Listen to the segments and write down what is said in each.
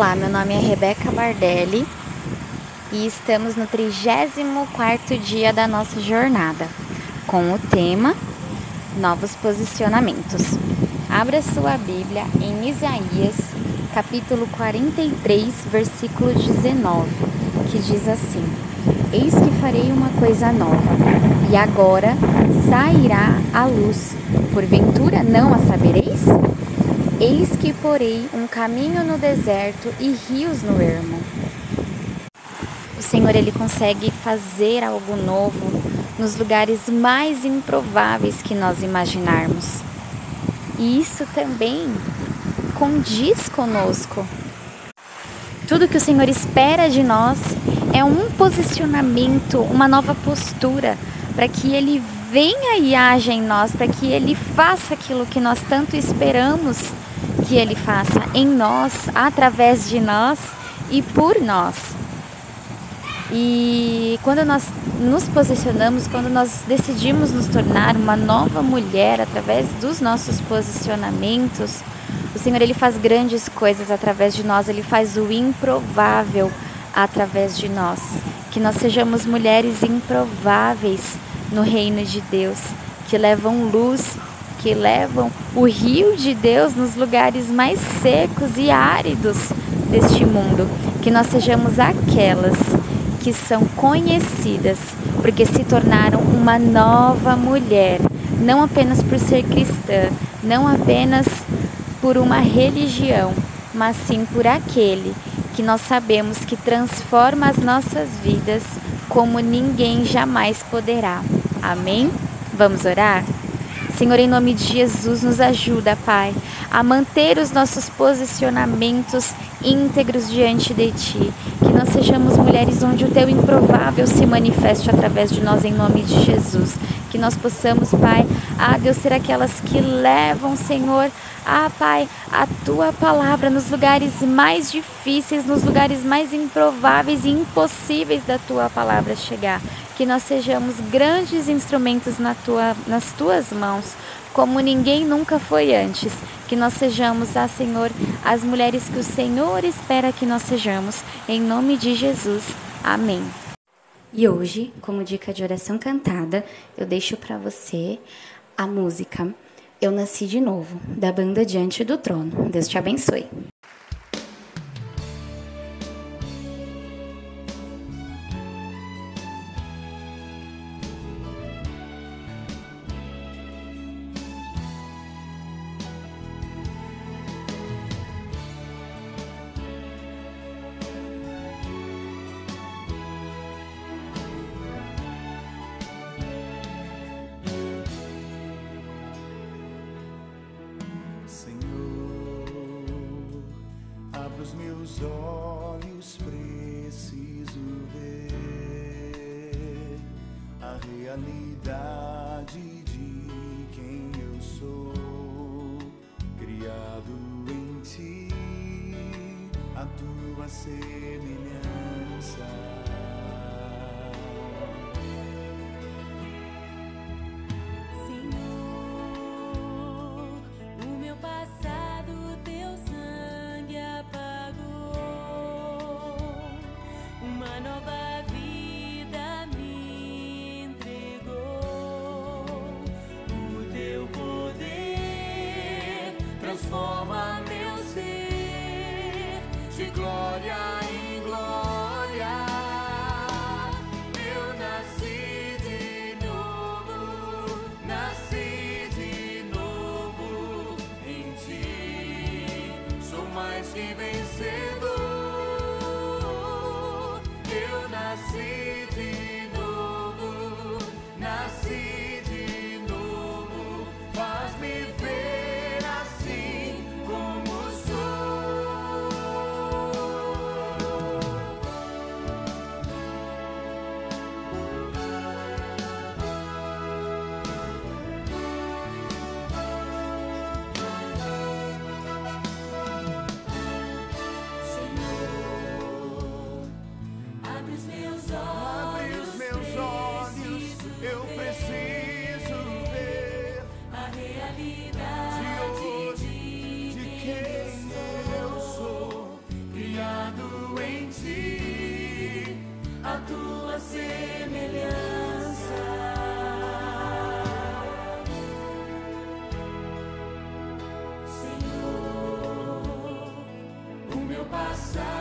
Olá, meu nome é Rebeca Bardelli e estamos no 34º dia da nossa jornada com o tema Novos Posicionamentos. Abra sua Bíblia em Isaías, capítulo 43, versículo 19, que diz assim: Eis que farei uma coisa nova, e agora sairá a luz. Porventura não a sabereis? Eis que porei um caminho no deserto e rios no ermo. O Senhor ele consegue fazer algo novo nos lugares mais improváveis que nós imaginarmos. E isso também condiz conosco. Tudo que o Senhor espera de nós é um posicionamento, uma nova postura para que ele venha e haja em nós, para que ele faça aquilo que nós tanto esperamos que Ele faça em nós, através de nós e por nós. E quando nós nos posicionamos, quando nós decidimos nos tornar uma nova mulher através dos nossos posicionamentos, o Senhor ele faz grandes coisas através de nós, ele faz o improvável através de nós. Que nós sejamos mulheres improváveis no reino de Deus, que levam luz que levam o rio de Deus nos lugares mais secos e áridos deste mundo. Que nós sejamos aquelas que são conhecidas porque se tornaram uma nova mulher, não apenas por ser cristã, não apenas por uma religião, mas sim por aquele que nós sabemos que transforma as nossas vidas como ninguém jamais poderá. Amém? Vamos orar? Senhor, em nome de Jesus, nos ajuda, Pai, a manter os nossos posicionamentos íntegros diante de Ti. Que nós sejamos mulheres onde o Teu improvável se manifeste através de nós, em nome de Jesus. Que nós possamos, Pai, a Deus, ser aquelas que levam, Senhor, ah, Pai, a tua palavra nos lugares mais difíceis, nos lugares mais improváveis e impossíveis da tua palavra chegar que nós sejamos grandes instrumentos na tua, nas tuas mãos, como ninguém nunca foi antes. Que nós sejamos, ah Senhor, as mulheres que o Senhor espera que nós sejamos. Em nome de Jesus. Amém. E hoje, como dica de oração cantada, eu deixo para você a música Eu Nasci de Novo, da banda Diante do Trono. Deus te abençoe. Os meus olhos preciso ver a realidade de quem eu sou, criado em ti, a tua semelhança. transforma meu ser. De glória em passar.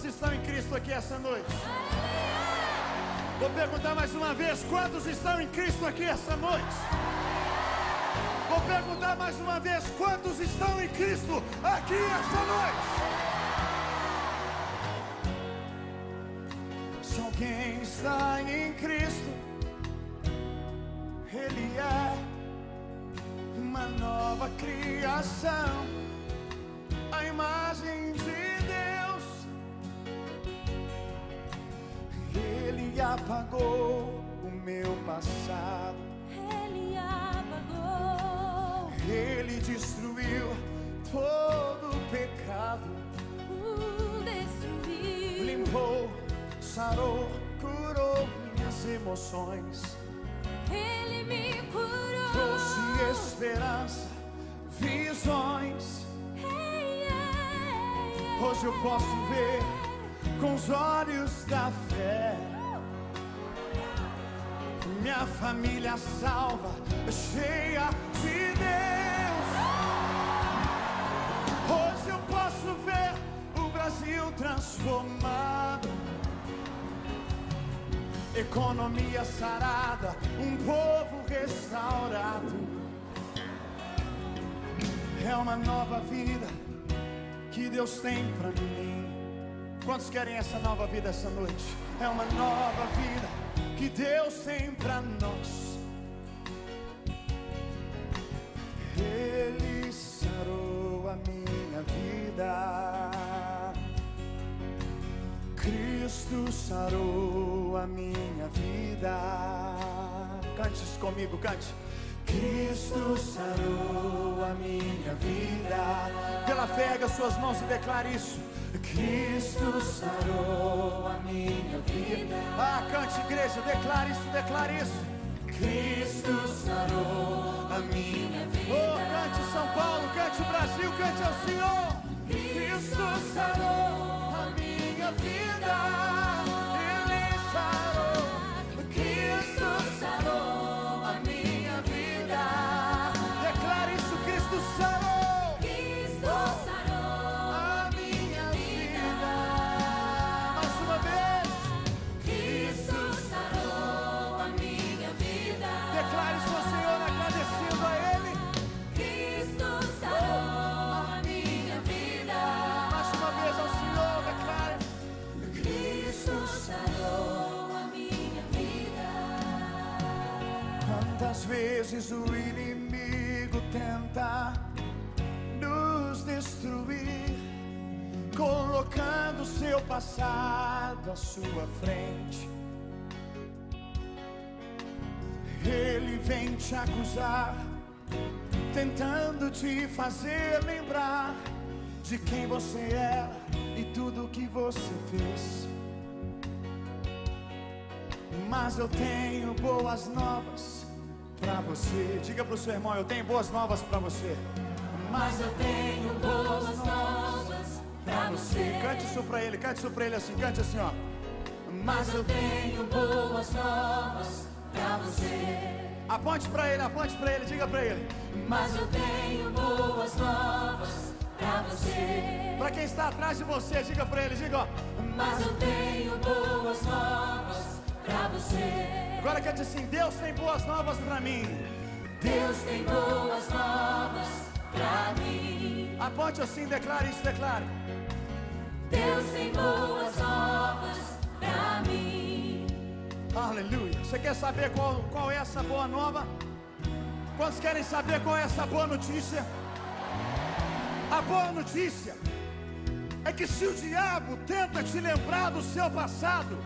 Quantos estão em Cristo aqui essa noite? Vou perguntar mais uma vez: quantos estão em Cristo aqui essa noite? Vou perguntar mais uma vez: quantos estão em Cristo aqui essa noite? Se alguém está em Cristo, Ele é uma nova criação, a imagem de Ele apagou o meu passado, Ele apagou Ele destruiu todo o pecado, o destruir. limpou, sarou, curou minhas emoções. Ele me curou. trouxe esperança, visões. Hey, yeah, yeah. Hoje eu posso ver com os olhos da fé. Minha família salva, cheia de Deus. Hoje eu posso ver o Brasil transformado. Economia sarada, um povo restaurado. É uma nova vida que Deus tem pra mim. Quantos querem essa nova vida essa noite? É uma nova vida que Deus tem pra nós. Ele sarou a minha vida. Cristo sarou a minha vida. Cante isso comigo, cante. Cristo sarou a minha vida. Pela fé, erga suas mãos e declare isso. Cristo sarou a minha vida. Ah, cante, igreja, declare isso, declare isso. Cristo sarou a minha vida. Oh, cante São Paulo, cante Brasil, cante ao Senhor. Cristo sarou a minha vida. Quantas vezes o inimigo tenta nos destruir, colocando seu passado à sua frente. Ele vem te acusar, tentando te fazer lembrar de quem você era e tudo que você fez. Mas eu tenho boas novas pra você. Diga pro seu irmão, eu tenho boas novas pra você. Mas eu tenho boas novas pra você. Cante isso pra ele, cante isso pra ele assim, cante assim, ó. Mas eu tenho boas novas pra você. Aponte pra ele, aponte pra ele, diga pra ele. Mas eu tenho boas novas pra você. Pra quem está atrás de você, diga pra ele, diga, ó. Mas eu tenho boas novas pra você. Agora cante assim, Deus tem boas novas pra mim. Deus tem boas novas pra mim. Aponte assim, declare isso, declare. Deus tem boas novas pra mim. Aleluia. Você quer saber qual, qual é essa boa nova? Quantos querem saber qual é essa boa notícia? A boa notícia é que se o diabo tenta te lembrar do seu passado,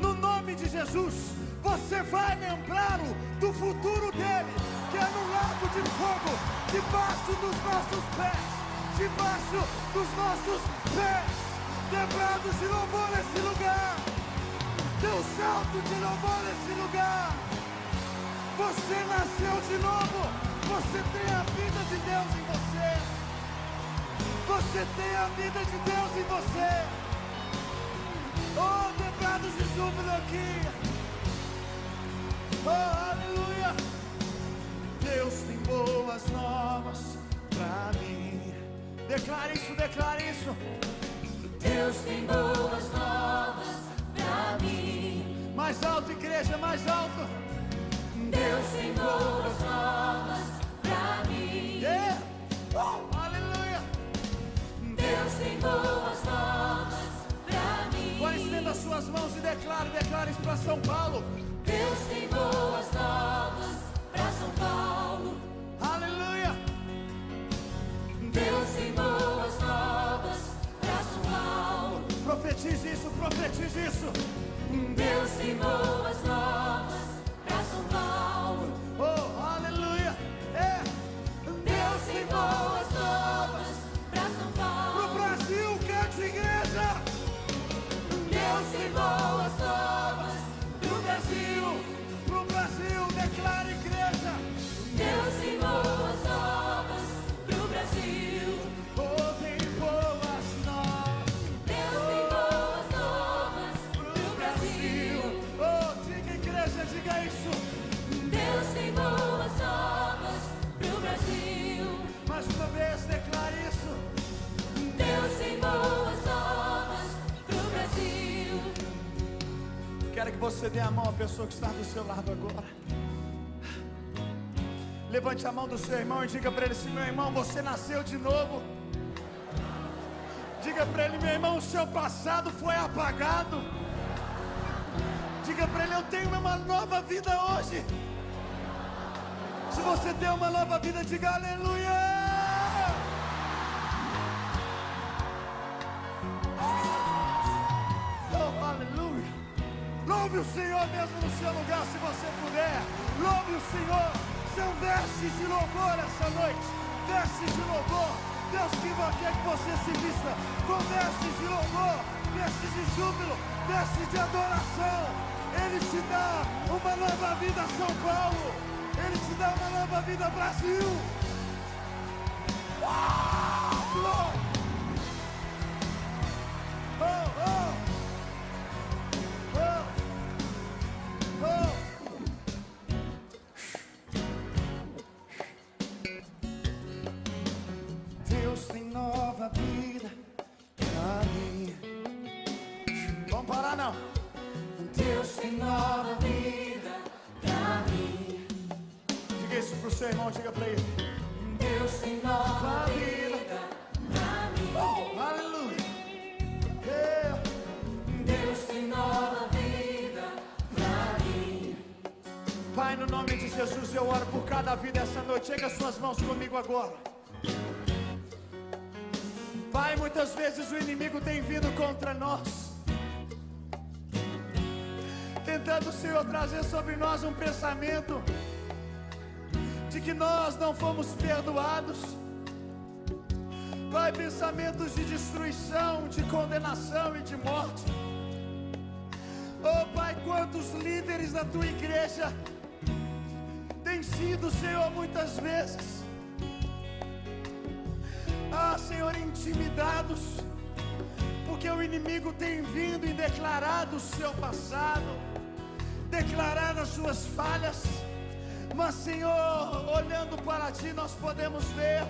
no nome de Jesus, você vai lembrá-lo do futuro dele, que é no lago de fogo, debaixo dos nossos pés, debaixo dos nossos pés, quebrados de louvor nesse lugar. Dê um salto de louvor nesse lugar. Você nasceu de novo. Você tem a vida de Deus em você. Você tem a vida de Deus em você. Oh, quebrados de júbilo aqui. Oh, aleluia. Deus tem boas novas pra mim. Declare isso, declare isso. Deus tem boas novas pra mim. Mais alto, igreja, mais alto. Deus tem boas novas pra mim. Yeah. Oh, aleluia. Deus tem boas novas pra mim. Agora estenda suas mãos e declare, declare isso para São Paulo. Profetize isso, profetize isso. Deus tem boas novas que você dê a mão à pessoa que está do seu lado agora. Levante a mão do seu irmão e diga para ele assim: meu irmão, você nasceu de novo. Diga para ele, meu irmão, o seu passado foi apagado. Diga para ele, eu tenho uma nova vida hoje. Se você tem uma nova vida, diga aleluia. O Senhor mesmo no seu lugar, se você puder. Louve o Senhor. São vestes de louvor essa noite. Vestes de louvor. Deus que quer que você se vista com vestes de louvor, vestes de júbilo, vestes de adoração. Ele te dá uma nova vida, São Paulo. Ele te dá uma nova vida, Brasil. Uau! Oh. Oh. Deus tem nova vida pra mim. Diga isso pro seu irmão, diga pra ele. Deus tem nova vida pra mim. Oh, aleluia. Yeah. Deus tem nova vida pra mim. Pai, no nome de Jesus, eu oro por cada vida essa noite. Chega suas mãos comigo agora. Pai, muitas vezes o inimigo tem vindo contra nós, tentando, Senhor, trazer sobre nós um pensamento de que nós não fomos perdoados. Pai, pensamentos de destruição, de condenação e de morte. Oh, Pai, quantos líderes da tua igreja têm sido, Senhor, muitas vezes, ah, Senhor, intimidados, porque o inimigo tem vindo e declarado o seu passado, declarado as suas falhas, mas, Senhor, olhando para Ti, nós podemos ver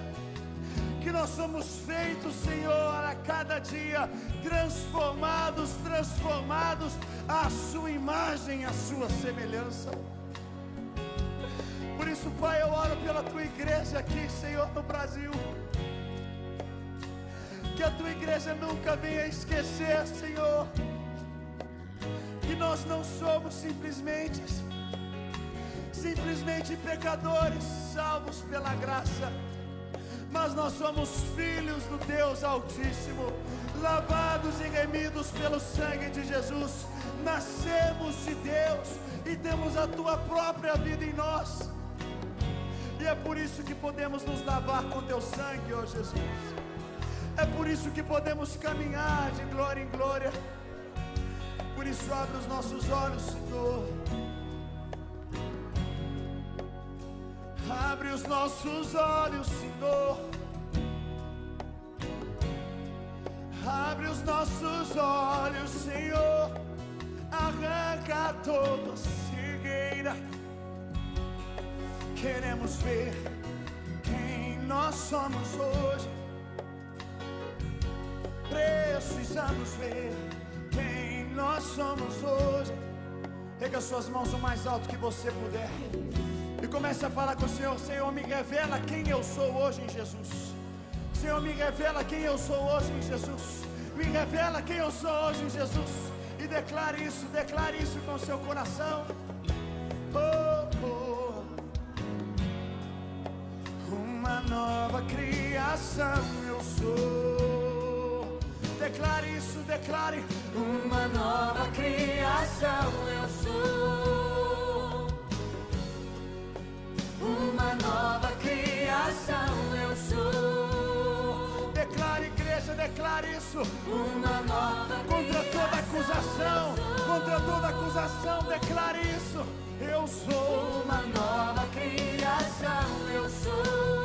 que nós somos feitos, Senhor, a cada dia transformados, transformados à Sua imagem, à Sua semelhança. Por isso, Pai, eu oro pela Tua igreja aqui, Senhor, no Brasil. Que a Tua igreja nunca venha esquecer, Senhor, nós não somos simplesmente, simplesmente pecadores salvos pela graça mas nós somos filhos do Deus Altíssimo, lavados e remidos pelo sangue de Jesus, nascemos de Deus e temos a tua própria vida em nós, e é por isso que podemos nos lavar com teu sangue, ó Jesus, é por isso que podemos caminhar de glória em glória, por isso abre os nossos olhos, Senhor. Abre os nossos olhos, Senhor. Abre os nossos olhos, Senhor. Arranca toda cegueira. Queremos ver quem nós somos hoje. Precisamos ver nós somos hoje. Pega suas mãos o mais alto que você puder. E comece a falar com o Senhor: Senhor, me revela quem eu sou hoje em Jesus. Senhor, me revela quem eu sou hoje em Jesus. Me revela quem eu sou hoje em Jesus. E declare isso, declare isso com seu coração. Oh, oh. Uma nova criação eu sou declare isso, declare. Uma nova criação eu sou. Uma nova criação eu sou. Declare, igreja, declare isso. Uma nova Contra toda acusação, contra toda acusação, declare isso. Eu sou. Uma nova criação eu sou.